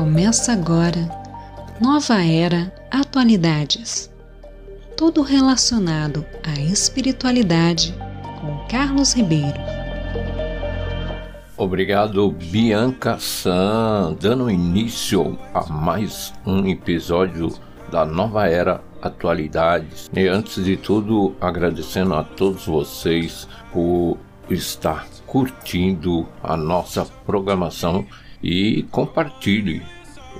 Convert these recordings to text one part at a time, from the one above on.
Começa agora Nova Era Atualidades. Tudo relacionado à espiritualidade com Carlos Ribeiro. Obrigado, Bianca San, dando início a mais um episódio da Nova Era Atualidades. E antes de tudo, agradecendo a todos vocês por estar curtindo a nossa programação e compartilhe.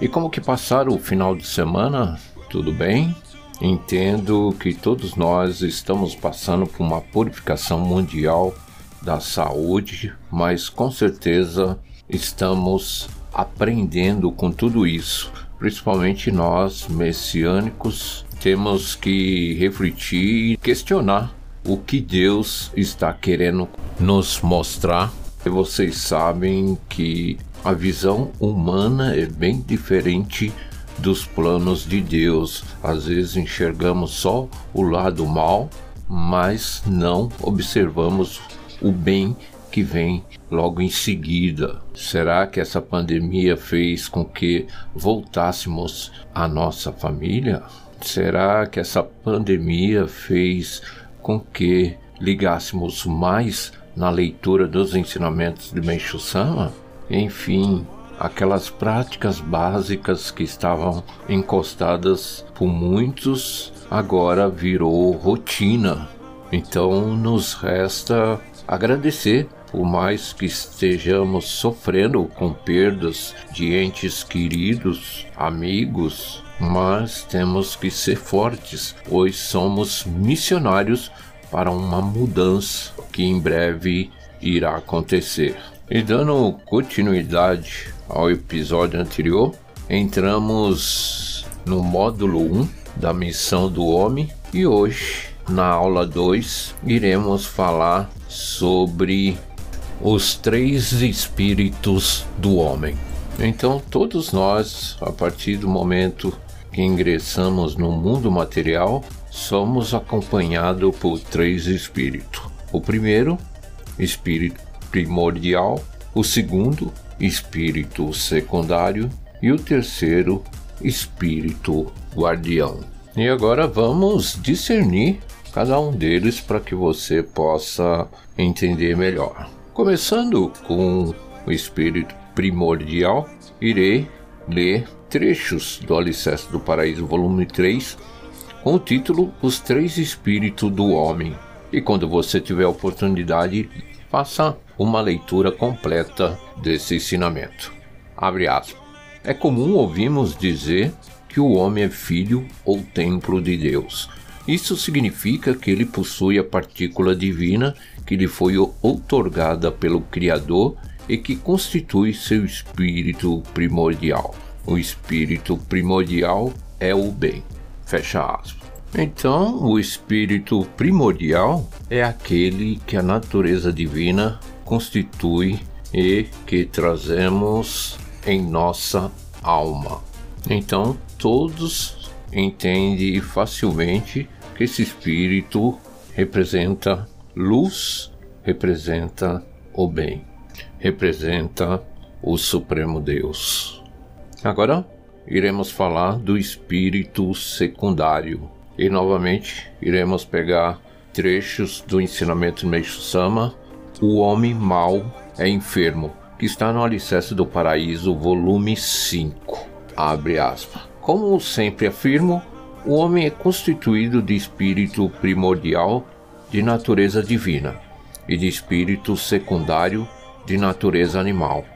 E como que passaram o final de semana? Tudo bem? Entendo que todos nós estamos passando por uma purificação mundial da saúde, mas com certeza estamos aprendendo com tudo isso. Principalmente nós, messiânicos, temos que refletir e questionar o que Deus está querendo nos mostrar. E vocês sabem que a visão humana é bem diferente dos planos de Deus. Às vezes enxergamos só o lado mal, mas não observamos o bem que vem logo em seguida. Será que essa pandemia fez com que voltássemos à nossa família? Será que essa pandemia fez com que ligássemos mais na leitura dos ensinamentos de Meishu Sama? Enfim, aquelas práticas básicas que estavam encostadas por muitos agora virou rotina. Então nos resta agradecer, por mais que estejamos sofrendo com perdas de entes queridos, amigos, mas temos que ser fortes, pois somos missionários para uma mudança que em breve irá acontecer. E dando continuidade ao episódio anterior, entramos no módulo 1 da missão do homem e hoje, na aula 2, iremos falar sobre os três espíritos do homem. Então, todos nós, a partir do momento que ingressamos no mundo material, somos acompanhados por três espíritos. O primeiro, espírito primordial, o segundo, espírito secundário e o terceiro, espírito guardião. E agora vamos discernir cada um deles para que você possa entender melhor. Começando com o espírito primordial, irei ler trechos do Alicerce do Paraíso, volume 3, com o título Os Três Espíritos do Homem. E quando você tiver oportunidade, faça uma leitura completa desse ensinamento. Abre aspas. É comum ouvirmos dizer que o homem é filho ou templo de Deus. Isso significa que ele possui a partícula divina que lhe foi outorgada pelo Criador e que constitui seu espírito primordial. O espírito primordial é o bem. Fecha aspas. Então, o espírito primordial é aquele que a natureza divina constitui e que trazemos em nossa alma. Então, todos entendem facilmente que esse espírito representa luz, representa o bem, representa o Supremo Deus. Agora iremos falar do espírito secundário e novamente iremos pegar trechos do ensinamento Meixo Sama, O Homem Mau é Enfermo, que está no Alicerce do Paraíso, volume 5. Abre aspas. Como sempre afirmo, o homem é constituído de espírito primordial de natureza divina e de espírito secundário de natureza animal.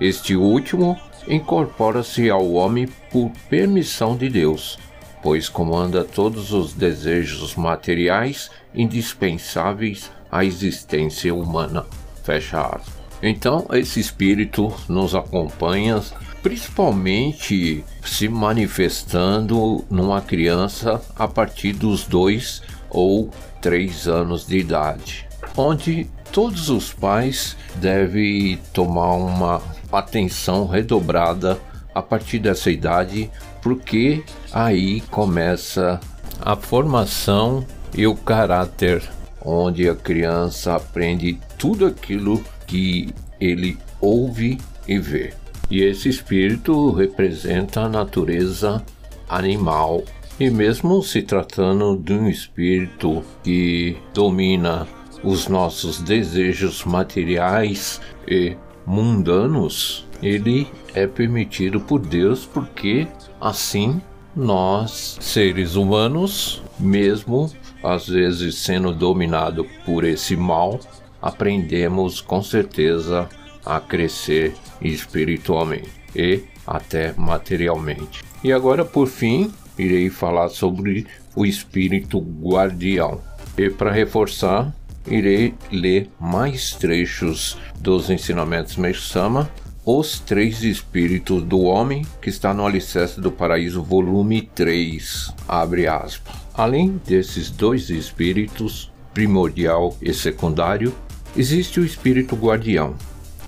Este último incorpora-se ao homem por permissão de Deus pois comanda todos os desejos materiais indispensáveis à existência humana. Fecha aspas. Então, esse espírito nos acompanha, principalmente se manifestando numa criança a partir dos dois ou três anos de idade, onde todos os pais devem tomar uma atenção redobrada a partir dessa idade porque aí começa a formação e o caráter, onde a criança aprende tudo aquilo que ele ouve e vê. E esse espírito representa a natureza animal. E mesmo se tratando de um espírito que domina os nossos desejos materiais e mundanos, ele é permitido por Deus porque assim nós, seres humanos, mesmo às vezes sendo dominado por esse mal, aprendemos com certeza a crescer espiritualmente e até materialmente. E agora, por fim, irei falar sobre o espírito guardião. E para reforçar, irei ler mais trechos dos ensinamentos Meisama, Os Três Espíritos do Homem, que está no Alicerce do Paraíso, volume 3, abre aspas. Além desses dois espíritos, primordial e secundário, existe o espírito guardião,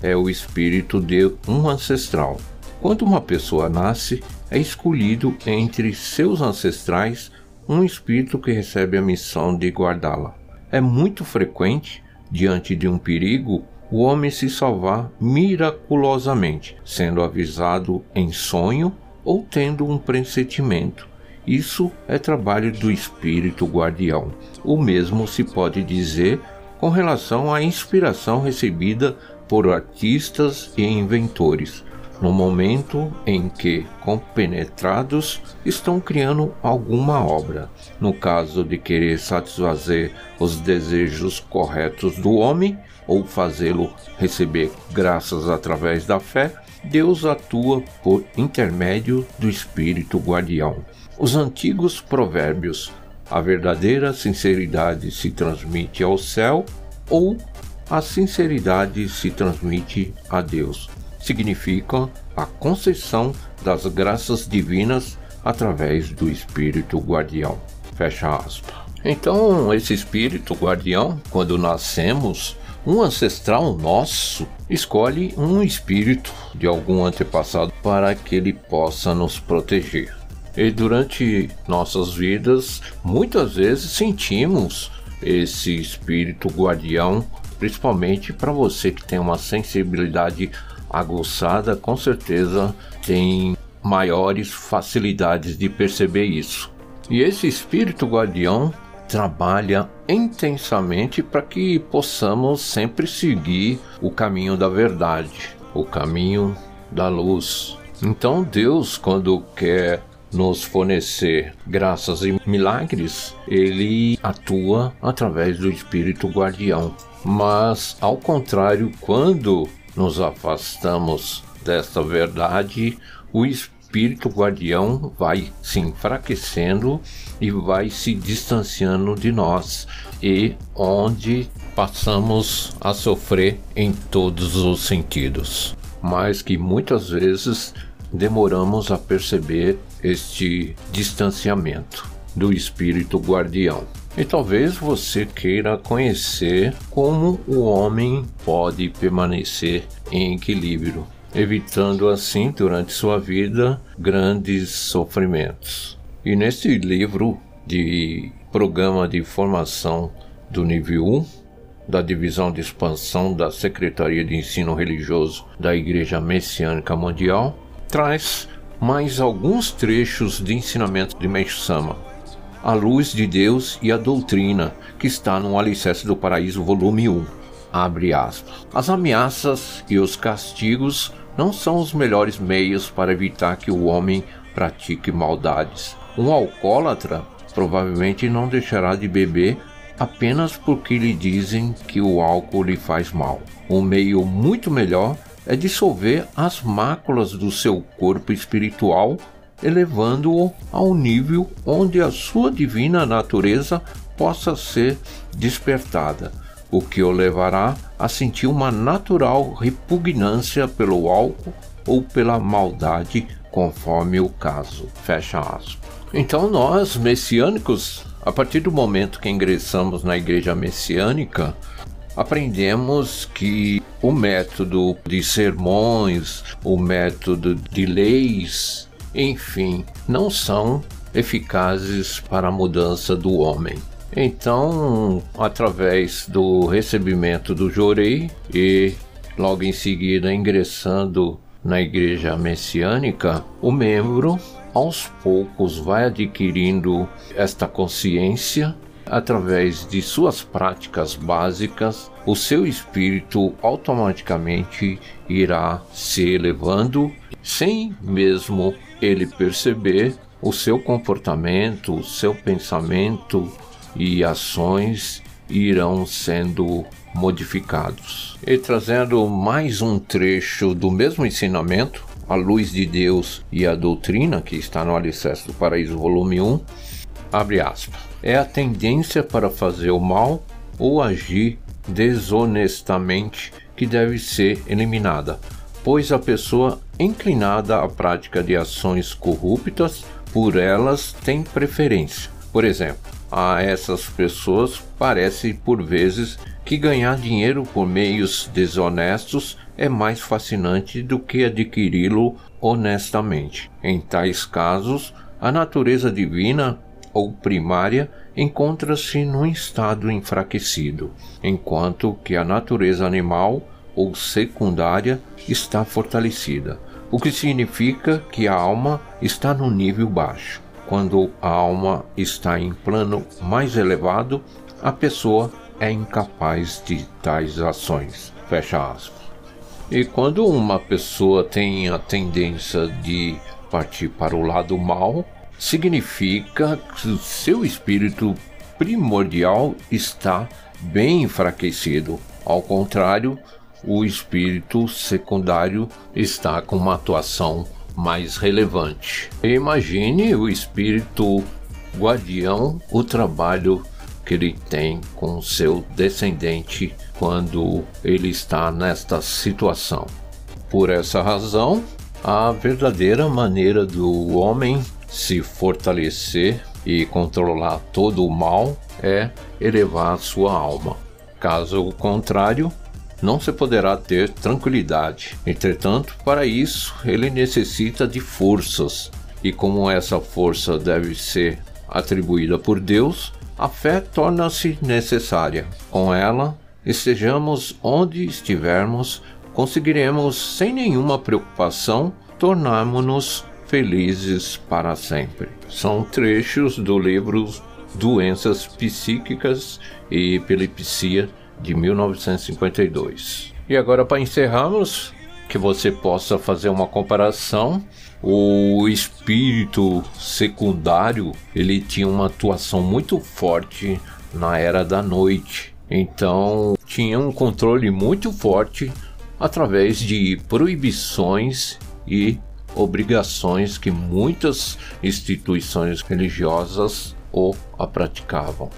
é o espírito de um ancestral. Quando uma pessoa nasce, é escolhido entre seus ancestrais um espírito que recebe a missão de guardá-la. É muito frequente, diante de um perigo, o homem se salvar miraculosamente, sendo avisado em sonho ou tendo um pressentimento. Isso é trabalho do espírito guardião. O mesmo se pode dizer com relação à inspiração recebida por artistas e inventores, no momento em que, compenetrados, estão criando alguma obra. No caso de querer satisfazer os desejos corretos do homem ou fazê-lo receber graças através da fé, Deus atua por intermédio do Espírito Guardião. Os antigos provérbios: a verdadeira sinceridade se transmite ao céu ou a sinceridade se transmite a Deus. Significa a concessão das graças divinas através do Espírito Guardião. Fecha aspas. Então, esse Espírito Guardião, quando nascemos, um ancestral nosso escolhe um espírito de algum antepassado para que ele possa nos proteger. E durante nossas vidas, muitas vezes sentimos esse espírito guardião principalmente para você que tem uma sensibilidade aguçada, com certeza tem maiores facilidades de perceber isso. E esse espírito guardião trabalha intensamente para que possamos sempre seguir o caminho da verdade, o caminho da luz. Então Deus, quando quer nos fornecer graças e milagres, ele atua através do espírito guardião. Mas, ao contrário, quando nos afastamos desta verdade, o espírito guardião vai se enfraquecendo e vai se distanciando de nós, e onde passamos a sofrer em todos os sentidos. Mas que muitas vezes demoramos a perceber este distanciamento do espírito guardião. E talvez você queira conhecer como o homem pode permanecer em equilíbrio, evitando assim durante sua vida grandes sofrimentos. E neste livro de programa de formação do nível 1, da Divisão de Expansão da Secretaria de Ensino Religioso da Igreja Messiânica Mundial, traz mais alguns trechos de ensinamento de Meixo Sama a luz de Deus e a doutrina, que está no Alicerce do Paraíso, volume 1. Abre aspas. As ameaças e os castigos não são os melhores meios para evitar que o homem pratique maldades. Um alcoólatra provavelmente não deixará de beber apenas porque lhe dizem que o álcool lhe faz mal. Um meio muito melhor é dissolver as máculas do seu corpo espiritual elevando-o ao nível onde a sua divina natureza possa ser despertada, o que o levará a sentir uma natural repugnância pelo álcool ou pela maldade, conforme o caso. Fecha aspas. Então nós, messiânicos, a partir do momento que ingressamos na igreja messiânica, aprendemos que o método de sermões, o método de leis, enfim, não são eficazes para a mudança do homem. Então, através do recebimento do jorei e logo em seguida ingressando na igreja messiânica, o membro aos poucos vai adquirindo esta consciência através de suas práticas básicas, o seu espírito automaticamente irá se elevando sem mesmo ele perceber o seu comportamento, o seu pensamento e ações irão sendo modificados. E trazendo mais um trecho do mesmo ensinamento, a luz de Deus e a doutrina, que está no Alicerce do Paraíso, volume 1, abre aspas. É a tendência para fazer o mal ou agir desonestamente que deve ser eliminada, pois a pessoa inclinada à prática de ações corruptas por elas tem preferência. Por exemplo, a essas pessoas parece por vezes que ganhar dinheiro por meios desonestos é mais fascinante do que adquiri-lo honestamente. Em tais casos, a natureza divina ou primária encontra-se num estado enfraquecido, enquanto que a natureza animal ou secundária está fortalecida, o que significa que a alma está no nível baixo. Quando a alma está em plano mais elevado, a pessoa é incapaz de tais ações. Fecha aspas. E quando uma pessoa tem a tendência de partir para o lado mal, significa que o seu espírito primordial está bem enfraquecido. Ao contrário, o espírito secundário está com uma atuação mais relevante. Imagine o espírito guardião, o trabalho que ele tem com seu descendente quando ele está nesta situação. Por essa razão, a verdadeira maneira do homem se fortalecer e controlar todo o mal é elevar sua alma. Caso contrário, não se poderá ter tranquilidade. Entretanto, para isso, ele necessita de forças, e como essa força deve ser atribuída por Deus, a fé torna-se necessária. Com ela, estejamos onde estivermos, conseguiremos sem nenhuma preocupação tornarmos-nos felizes para sempre. São trechos do livro Doenças Psíquicas e Epilepsia de 1952. E agora, para encerrarmos, que você possa fazer uma comparação. O espírito secundário ele tinha uma atuação muito forte na era da noite, então tinha um controle muito forte através de proibições e obrigações que muitas instituições religiosas o a praticavam.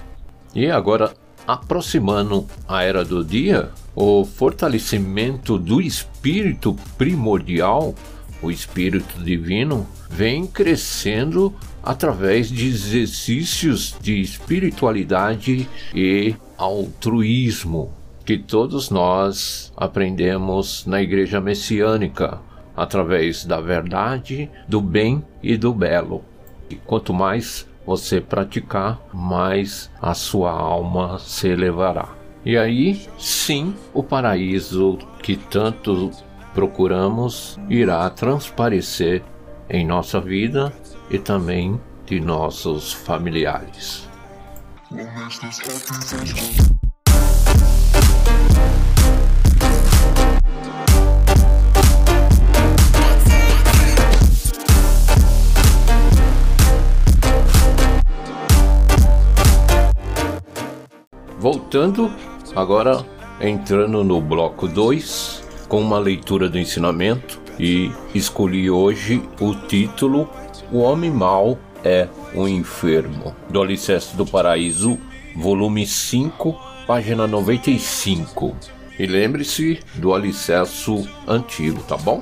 E agora aproximando a era do dia, o fortalecimento do espírito primordial, o espírito divino, vem crescendo através de exercícios de espiritualidade e altruísmo que todos nós aprendemos na igreja messiânica através da verdade, do bem e do belo. E quanto mais você praticar, mais a sua alma se elevará. E aí, sim, o paraíso que tanto procuramos irá transparecer em nossa vida e também de nossos familiares. Voltando, agora entrando no bloco 2, com uma leitura do ensinamento, e escolhi hoje o título O Homem Mau é um Enfermo, do Alicerce do Paraíso, volume 5, página 95. E lembre-se do alicerce antigo, tá bom?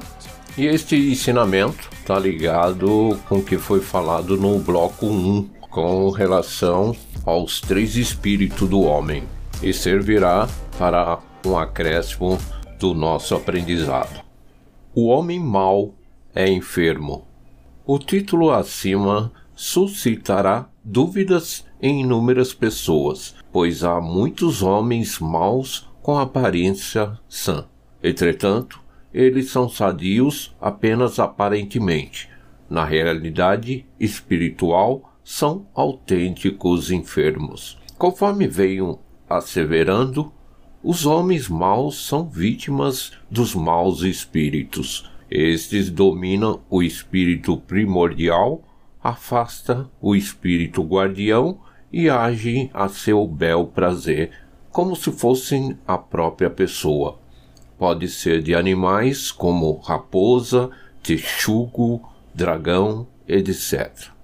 E este ensinamento está ligado com o que foi falado no bloco 1, com relação aos três espíritos do homem e servirá para um acréscimo do nosso aprendizado. O homem mau é enfermo. O título acima suscitará dúvidas em inúmeras pessoas, pois há muitos homens maus com aparência sã. Entretanto, eles são sadios apenas aparentemente. Na realidade espiritual, são autênticos enfermos. Conforme venho asseverando, os homens maus são vítimas dos maus espíritos. Estes dominam o espírito primordial, afasta o espírito guardião e agem a seu bel prazer, como se fossem a própria pessoa. Pode ser de animais como raposa, texugo, dragão, etc.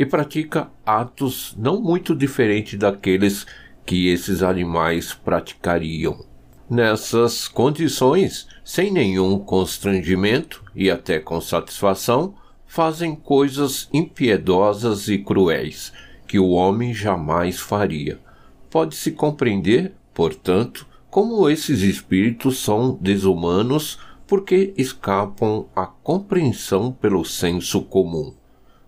E pratica atos não muito diferentes daqueles que esses animais praticariam. Nessas condições, sem nenhum constrangimento e até com satisfação, fazem coisas impiedosas e cruéis que o homem jamais faria. Pode-se compreender, portanto, como esses espíritos são desumanos porque escapam à compreensão pelo senso comum.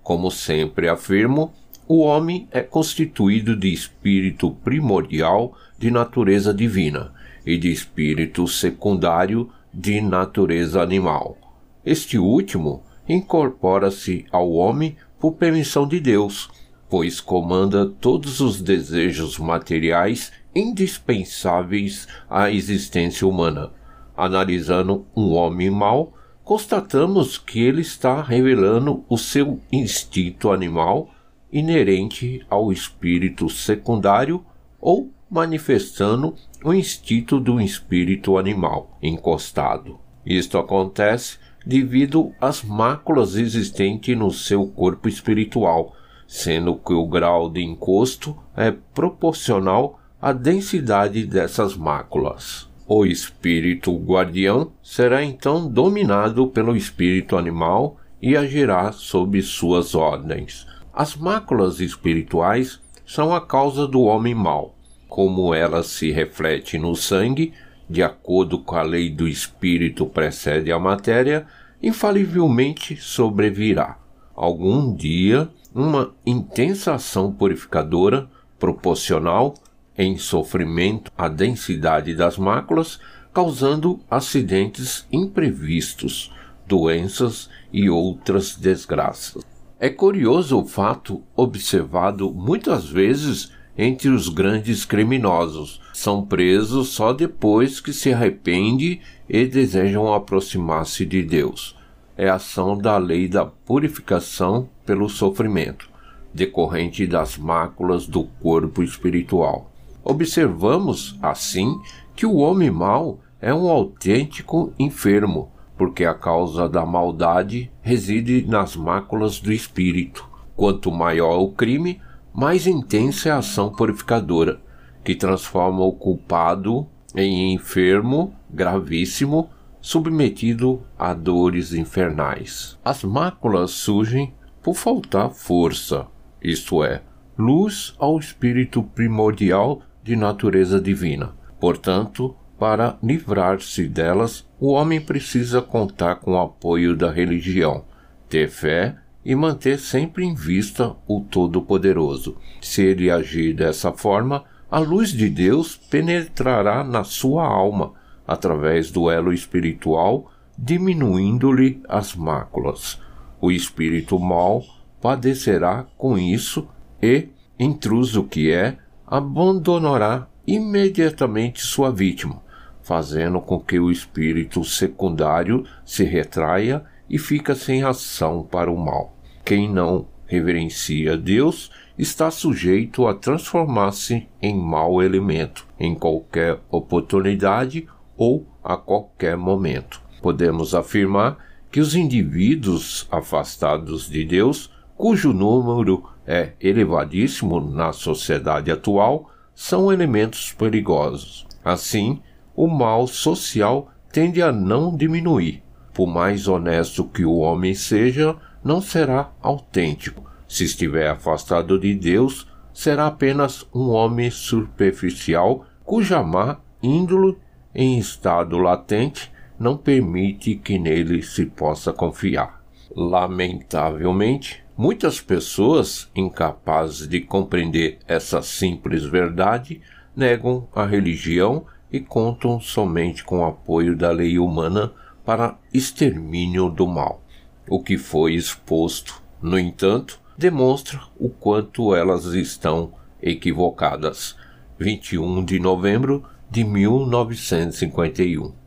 Como sempre afirmo, o homem é constituído de espírito primordial de natureza divina e de espírito secundário de natureza animal. Este último incorpora-se ao homem por permissão de Deus, pois comanda todos os desejos materiais indispensáveis à existência humana. Analisando um homem mau, constatamos que ele está revelando o seu instinto animal inerente ao espírito secundário ou manifestando o instinto do espírito animal encostado. Isto acontece devido às máculas existentes no seu corpo espiritual, sendo que o grau de encosto é proporcional à densidade dessas máculas. O espírito guardião será então dominado pelo espírito animal e agirá sob suas ordens. As máculas espirituais são a causa do homem mau, como ela se reflete no sangue, de acordo com a lei do espírito precede a matéria, infalivelmente sobrevirá. Algum dia, uma intensa ação purificadora, proporcional em sofrimento à densidade das máculas, causando acidentes imprevistos, doenças e outras desgraças. É curioso o fato observado muitas vezes entre os grandes criminosos. São presos só depois que se arrependem e desejam aproximar-se de Deus. É a ação da lei da purificação pelo sofrimento, decorrente das máculas do corpo espiritual. Observamos, assim, que o homem mau é um autêntico enfermo, porque a causa da maldade reside nas máculas do espírito. Quanto maior o crime, mais intensa é a ação purificadora, que transforma o culpado em enfermo gravíssimo, submetido a dores infernais. As máculas surgem por faltar força, isto é, luz ao espírito primordial de natureza divina. Portanto, para livrar-se delas, o homem precisa contar com o apoio da religião, ter fé e manter sempre em vista o Todo-Poderoso. Se ele agir dessa forma, a luz de Deus penetrará na sua alma através do elo espiritual, diminuindo-lhe as máculas. O espírito mau padecerá com isso e, intruso que é, abandonará imediatamente sua vítima, fazendo com que o espírito secundário se retraia e fica sem ação para o mal. Quem não reverencia Deus está sujeito a transformar-se em mau elemento em qualquer oportunidade ou a qualquer momento. Podemos afirmar que os indivíduos afastados de Deus, cujo número é elevadíssimo na sociedade atual, são elementos perigosos. Assim, o mal social tende a não diminuir, por mais honesto que o homem seja, não será autêntico. Se estiver afastado de Deus, será apenas um homem superficial cuja má índole em estado latente não permite que nele se possa confiar. Lamentavelmente, muitas pessoas incapazes de compreender essa simples verdade negam a religião e contam somente com o apoio da lei humana para extermínio do mal. O que foi exposto, no entanto, demonstra o quanto elas estão equivocadas. 21 de novembro de 1951.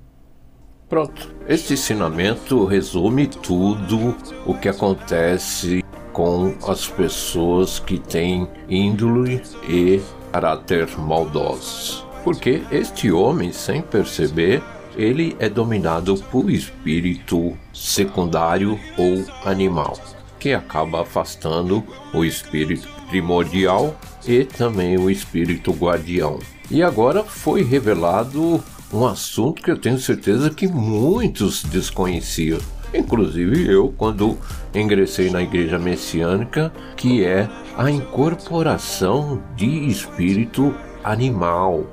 Pronto, este ensinamento resume tudo o que acontece com as pessoas que têm índole e caráter maldosos. Porque este homem, sem perceber, ele é dominado por espírito secundário ou animal, que acaba afastando o espírito primordial e também o espírito guardião. E agora foi revelado um assunto que eu tenho certeza que muitos desconheciam. Inclusive eu, quando ingressei na igreja messiânica, que é a incorporação de espírito animal,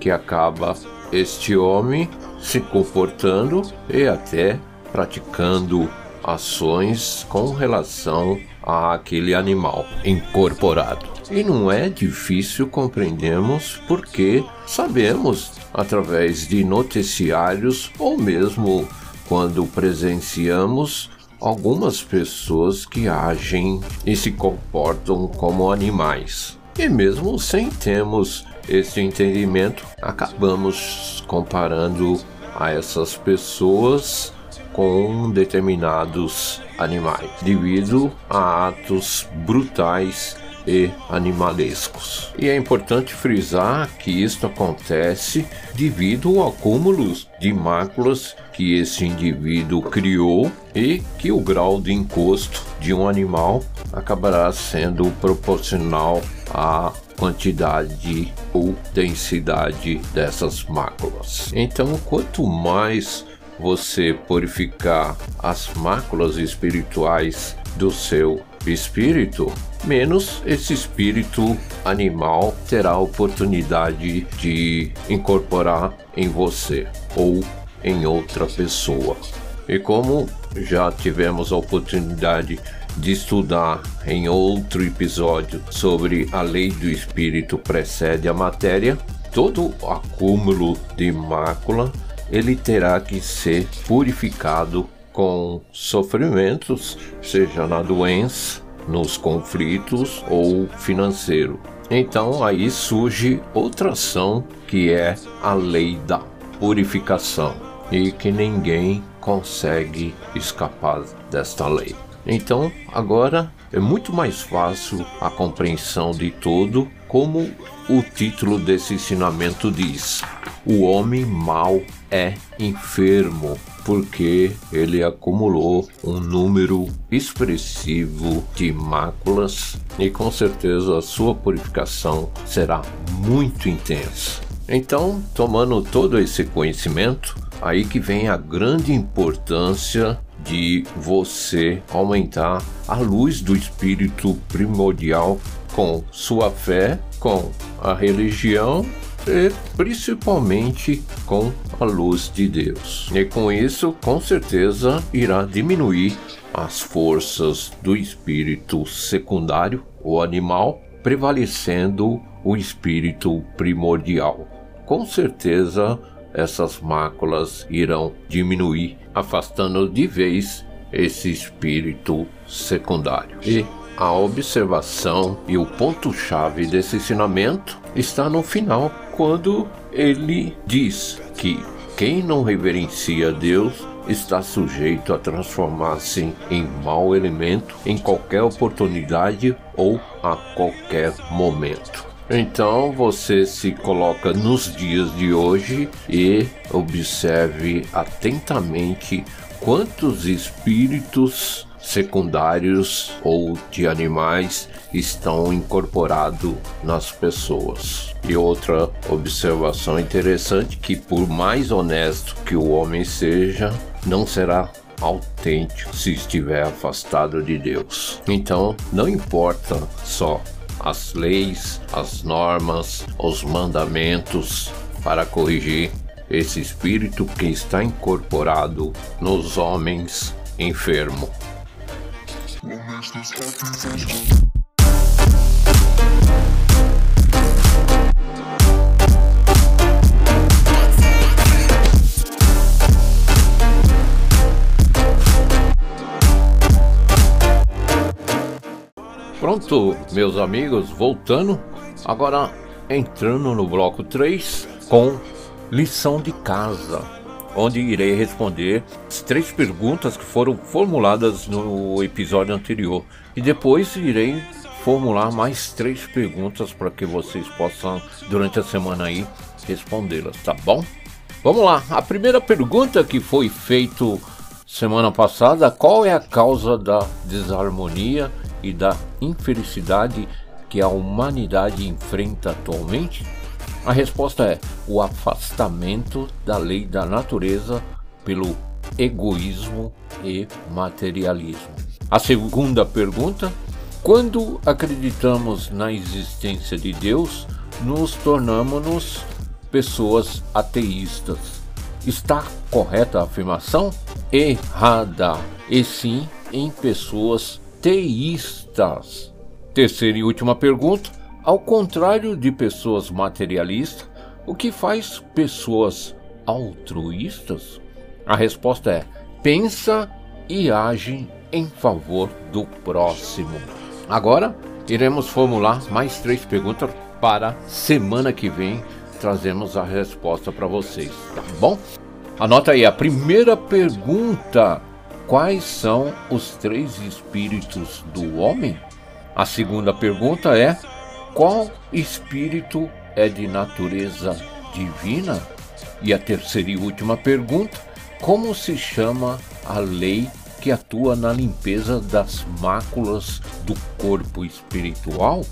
que acaba este homem se comportando e até praticando ações com relação àquele animal incorporado. E não é difícil compreendermos porque sabemos através de noticiários ou mesmo quando presenciamos algumas pessoas que agem e se comportam como animais. E mesmo sem termos esse entendimento, acabamos comparando a essas pessoas com determinados animais, devido a atos brutais e animalescos. E é importante frisar que isto acontece devido ao acúmulo de máculas que esse indivíduo criou e que o grau de encosto de um animal acabará sendo proporcional à quantidade ou densidade dessas máculas. Então, quanto mais você purificar as máculas espirituais do seu espírito, menos esse espírito animal terá a oportunidade de incorporar em você ou em outra pessoa. E como já tivemos a oportunidade de estudar em outro episódio sobre a lei do espírito precede a matéria, todo acúmulo de mácula ele terá que ser purificado com sofrimentos, seja na doença, nos conflitos ou financeiro. Então aí surge outra ação que é a lei da purificação e que ninguém consegue escapar desta lei. Então agora é muito mais fácil a compreensão de tudo, como o título desse ensinamento diz: o homem mau é enfermo porque ele acumulou um número expressivo de máculas e com certeza a sua purificação será muito intensa. Então, tomando todo esse conhecimento, aí que vem a grande importância de você aumentar a luz do espírito primordial com sua fé, com a religião e principalmente com a luz de Deus. E com isso, com certeza, irá diminuir as forças do espírito secundário, o animal, prevalecendo o espírito primordial. Com certeza, essas máculas irão diminuir, afastando de vez esse espírito secundário. E a observação e o ponto-chave desse ensinamento está no final, quando ele diz que quem não reverencia Deus está sujeito a transformar-se em mau elemento em qualquer oportunidade ou a qualquer momento. Então você se coloca nos dias de hoje e observe atentamente quantos espíritos secundários ou de animais estão incorporados nas pessoas. E outra observação interessante que por mais honesto que o homem seja, não será autêntico se estiver afastado de Deus. Então, não importa só as leis, as normas, os mandamentos para corrigir esse espírito que está incorporado nos homens enfermos. Pronto, meus amigos, voltando. Agora entrando no bloco 3 com lição de casa onde irei responder as três perguntas que foram formuladas no episódio anterior e depois irei formular mais três perguntas para que vocês possam durante a semana aí respondê-las, tá bom? Vamos lá, a primeira pergunta que foi feita semana passada, qual é a causa da desarmonia e da infelicidade que a humanidade enfrenta atualmente? A resposta é o afastamento da lei da natureza pelo egoísmo e materialismo. A segunda pergunta: quando acreditamos na existência de Deus, nos tornamos pessoas ateístas. Está correta a afirmação? Errada. E sim em pessoas teístas. Terceira e última pergunta: ao contrário de pessoas materialistas, o que faz pessoas altruístas? A resposta é: pensa e age em favor do próximo. Agora iremos formular mais três perguntas para semana que vem trazemos a resposta para vocês, tá bom? Anota aí a primeira pergunta: quais são os três espíritos do homem? A segunda pergunta é: qual espírito é de natureza divina? E a terceira e última pergunta: como se chama a lei que atua na limpeza das máculas do corpo espiritual?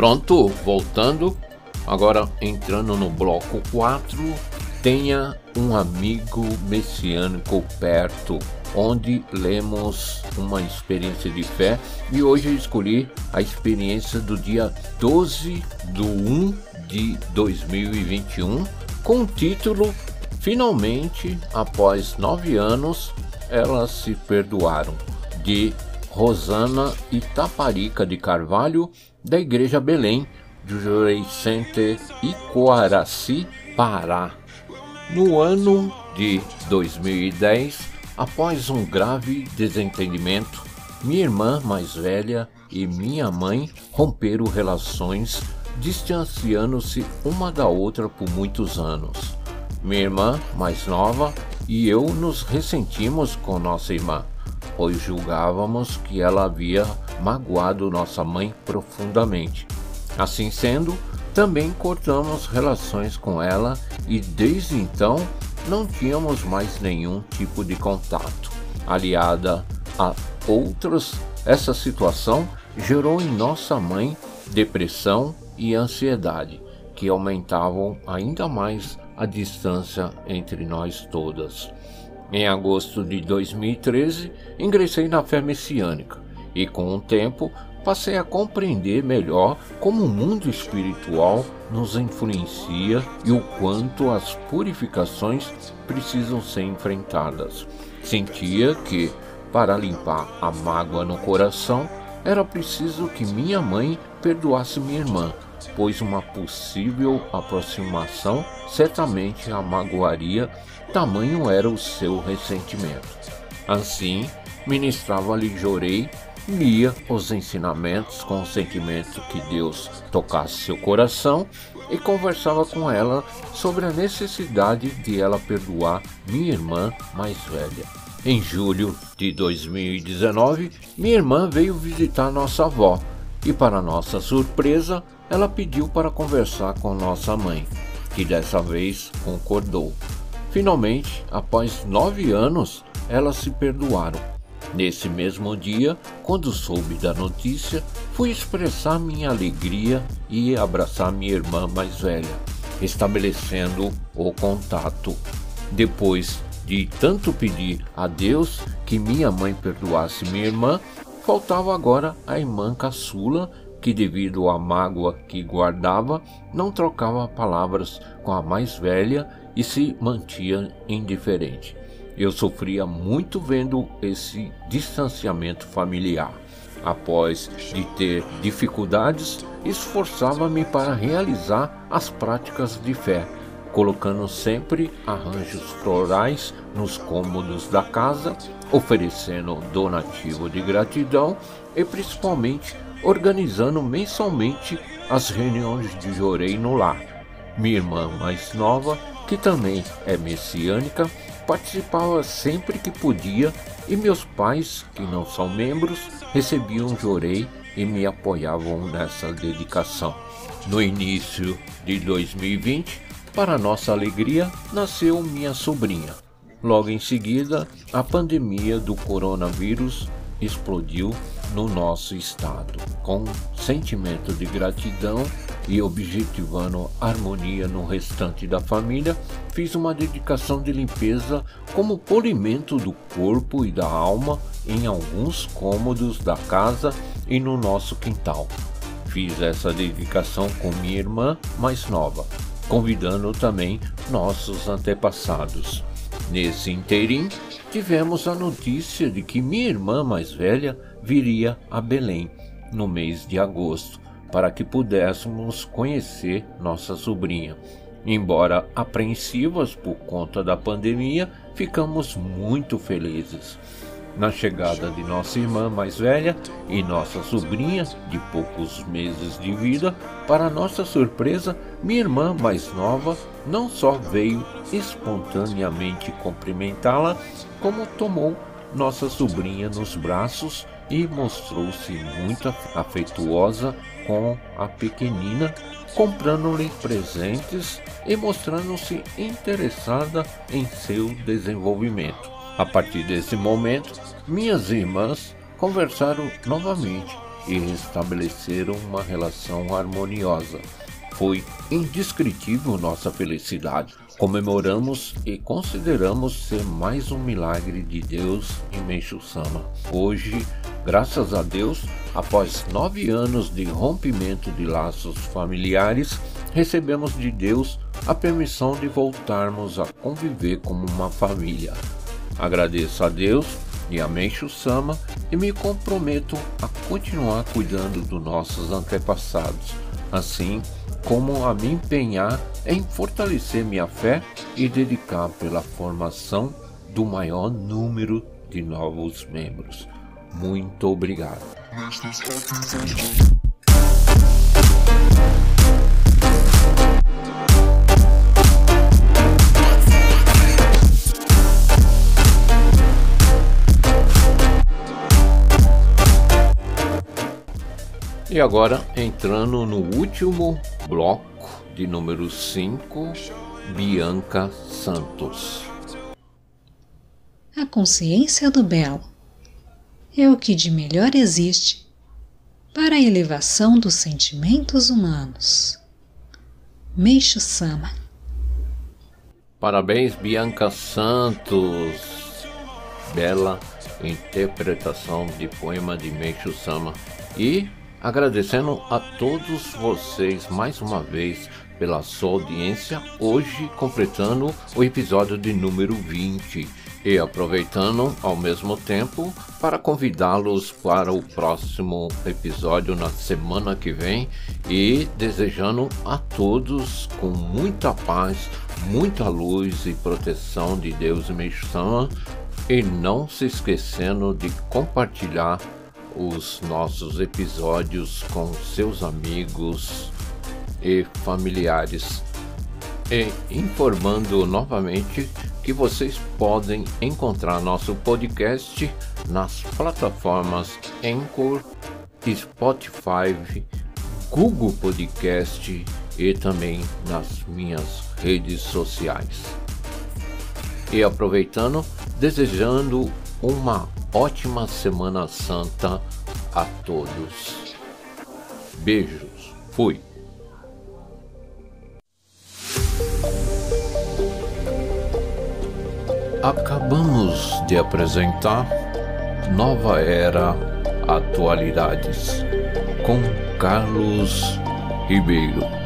Pronto, voltando. Agora entrando no bloco 4, tenha um amigo messiânico perto, onde lemos uma experiência de fé e hoje eu escolhi a experiência do dia 12 do 1 de 2021 com o título Finalmente, após nove anos, elas se perdoaram, de Rosana Itaparica de Carvalho, da Igreja Belém, Jurei Center Icoaraci, Pará. No ano de 2010, após um grave desentendimento, minha irmã mais velha e minha mãe romperam relações, distanciando-se uma da outra por muitos anos. Minha irmã mais nova e eu nos ressentimos com nossa irmã, pois julgávamos que ela havia magoado nossa mãe profundamente. Assim sendo, também cortamos relações com ela e desde então não tínhamos mais nenhum tipo de contato. Aliada a outras, essa situação gerou em nossa mãe depressão e ansiedade, que aumentavam ainda mais a distância entre nós todas. Em agosto de 2013, ingressei na fé messiânica e, com o tempo, passei a compreender melhor como o mundo espiritual nos influencia e o quanto as purificações precisam ser enfrentadas. Sentia que, para limpar a mágoa no coração, era preciso que minha mãe perdoasse minha irmã pois uma possível aproximação certamente a magoaria, tamanho era o seu ressentimento. Assim, ministrava-lhe Jorei, lia os ensinamentos com o sentimento que Deus tocasse seu coração e conversava com ela sobre a necessidade de ela perdoar minha irmã mais velha. Em julho de 2019, minha irmã veio visitar nossa avó e, para nossa surpresa, ela pediu para conversar com nossa mãe, que dessa vez concordou. Finalmente, após nove anos, elas se perdoaram. Nesse mesmo dia, quando soube da notícia, fui expressar minha alegria e abraçar minha irmã mais velha, estabelecendo o contato. Depois de tanto pedir a Deus que minha mãe perdoasse minha irmã, faltava agora a irmã caçula que, devido à mágoa que guardava, não trocava palavras com a mais velha e se mantinha indiferente. Eu sofria muito vendo esse distanciamento familiar. Após de ter dificuldades, esforçava-me para realizar as práticas de fé, colocando sempre arranjos florais nos cômodos da casa, oferecendo donativo de gratidão e principalmente organizando mensalmente as reuniões de jorei no lar. Minha irmã mais nova, que também é messiânica, participava sempre que podia e meus pais, que não são membros, recebiam jorei e me apoiavam nessa dedicação. No início de 2020, para nossa alegria, nasceu minha sobrinha. Logo em seguida, a pandemia do coronavírus explodiu no nosso estado. Com sentimento de gratidão e objetivando harmonia no restante da família, fiz uma dedicação de limpeza como polimento do corpo e da alma em alguns cômodos da casa e no nosso quintal. Fiz essa dedicação com minha irmã mais nova, convidando também nossos antepassados. Nesse inteirinho, tivemos a notícia de que minha irmã mais velha viria a Belém no mês de agosto para que pudéssemos conhecer nossa sobrinha. Embora apreensivas por conta da pandemia, ficamos muito felizes. Na chegada de nossa irmã mais velha e nossa sobrinha, de poucos meses de vida, para nossa surpresa, minha irmã mais nova não só veio espontaneamente cumprimentá-la, como tomou nossa sobrinha nos braços e mostrou-se muito afetuosa com a pequenina, comprando-lhe presentes e mostrando-se interessada em seu desenvolvimento. A partir desse momento, minhas irmãs conversaram novamente e restabeleceram uma relação harmoniosa. Foi indescritível nossa felicidade. Comemoramos e consideramos ser mais um milagre de Deus em Meixo Sama. Hoje, graças a Deus, após nove anos de rompimento de laços familiares, recebemos de Deus a permissão de voltarmos a conviver como uma família. Agradeço a Deus e a Meixo Sama e me comprometo a continuar cuidando dos nossos antepassados. Assim, como a me empenhar em fortalecer minha fé e dedicar pela formação do maior número de novos membros. Muito obrigado. E agora entrando no último bloco de número 5, Bianca Santos. A consciência do belo é o que de melhor existe para a elevação dos sentimentos humanos. Meixo Sama. Parabéns, Bianca Santos. Bela interpretação de poema de Meixo Sama. E Agradecendo a todos vocês mais uma vez pela sua audiência, hoje completando o episódio de número 20 e aproveitando ao mesmo tempo para convidá-los para o próximo episódio na semana que vem e desejando a todos com muita paz, muita luz e proteção de Deus e Meixama e não se esquecendo de compartilhar os nossos episódios com seus amigos e familiares. E informando novamente que vocês podem encontrar nosso podcast nas plataformas Anchor, Spotify, Google Podcast e também nas minhas redes sociais. E aproveitando, desejando uma ótima Semana Santa a todos. Beijos. Fui. Acabamos de apresentar Nova Era Atualidades com Carlos Ribeiro.